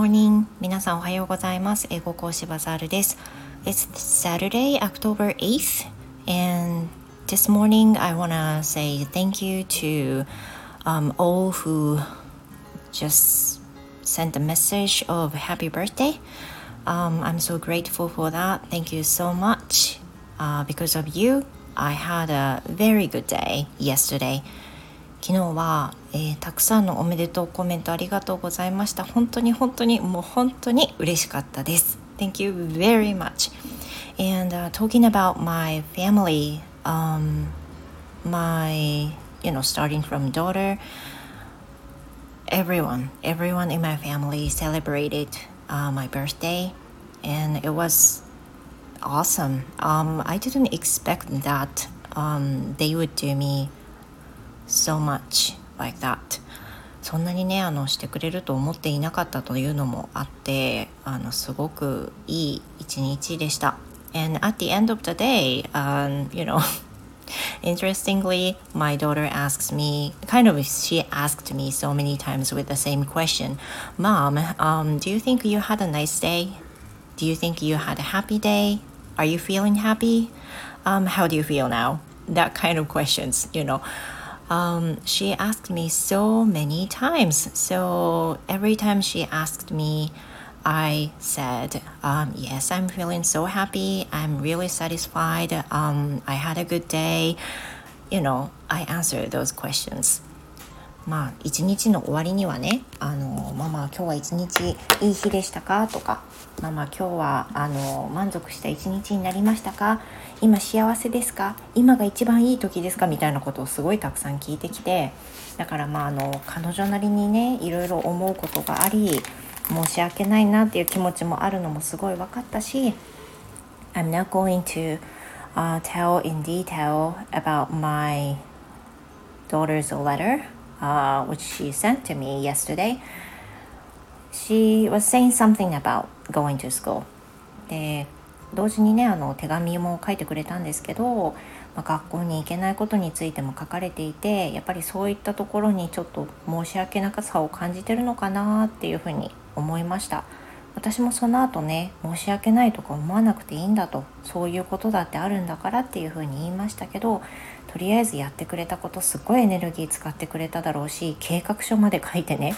皆さんおはようございます英語講師バザールです It's Saturday, October 8th and this morning I wanna say thank you to um, all who just sent a message of happy birthday um, I'm so grateful for that thank you so much uh, because of you I had a very good day yesterday 昨日は、えー、たくさんのおめでとうコメントありがとうございました本当に本当にもう本当に嬉しかったです Thank you very much and、uh, talking about my family um, my you know starting from daughter everyone everyone in my family celebrated uh, my birthday and it was awesome um, I didn't expect that um, they would do me so much like that そんなにねあのしてくれると思っていなかったというのもあってあのすごくいい一日でした and at the end of the day um, you know Interestingly, my daughter asks me, kind of, she asked me so many times with the same question Mom, um, do you think you had a nice day? Do you think you had a happy day? Are you feeling happy? Um, how do you feel now? That kind of questions, you know um, she asked me so many times. So every time she asked me, I said, um, Yes, I'm feeling so happy. I'm really satisfied. Um, I had a good day. You know, I answered those questions. まあ一日の終わりにはね「あのママ今日は一日いい日でしたか?」とか「ママ今日はあの満足した一日になりましたか?」今幸せですか？今が一番いい時ですか？みたいなことをすごいたくさん聞いてきてだからまああの彼女なりにねいろいろ思うことがあり申し訳ないなっていう気持ちもあるのもすごい分かったし I'm not going to、uh, tell in detail about my daughter's letter、uh, which she sent to me yesterday. She was saying something about going to school. で同時にねあの手紙も書いてくれたんですけど、まあ、学校に行けないことについても書かれていてやっぱりそういったところにちょっと申し訳なさを感じてるのかなっていうふうに思いました。私もその後ね申し訳ないとか思わなくていいんだとそういうことだってあるんだからっていうふうに言いましたけどとりあえずやってくれたことすっごいエネルギー使ってくれただろうし計画書まで書いてね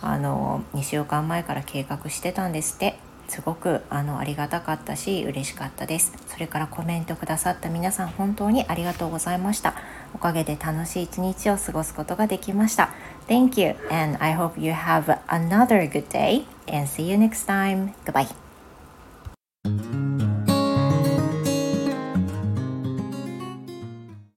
あの2週間前から計画してたんですって。すごくあのありがたかったし嬉しかったですそれからコメントくださった皆さん本当にありがとうございましたおかげで楽しい一日を過ごすことができました Thank you and I hope you have another good day and see you next time. Goodbye.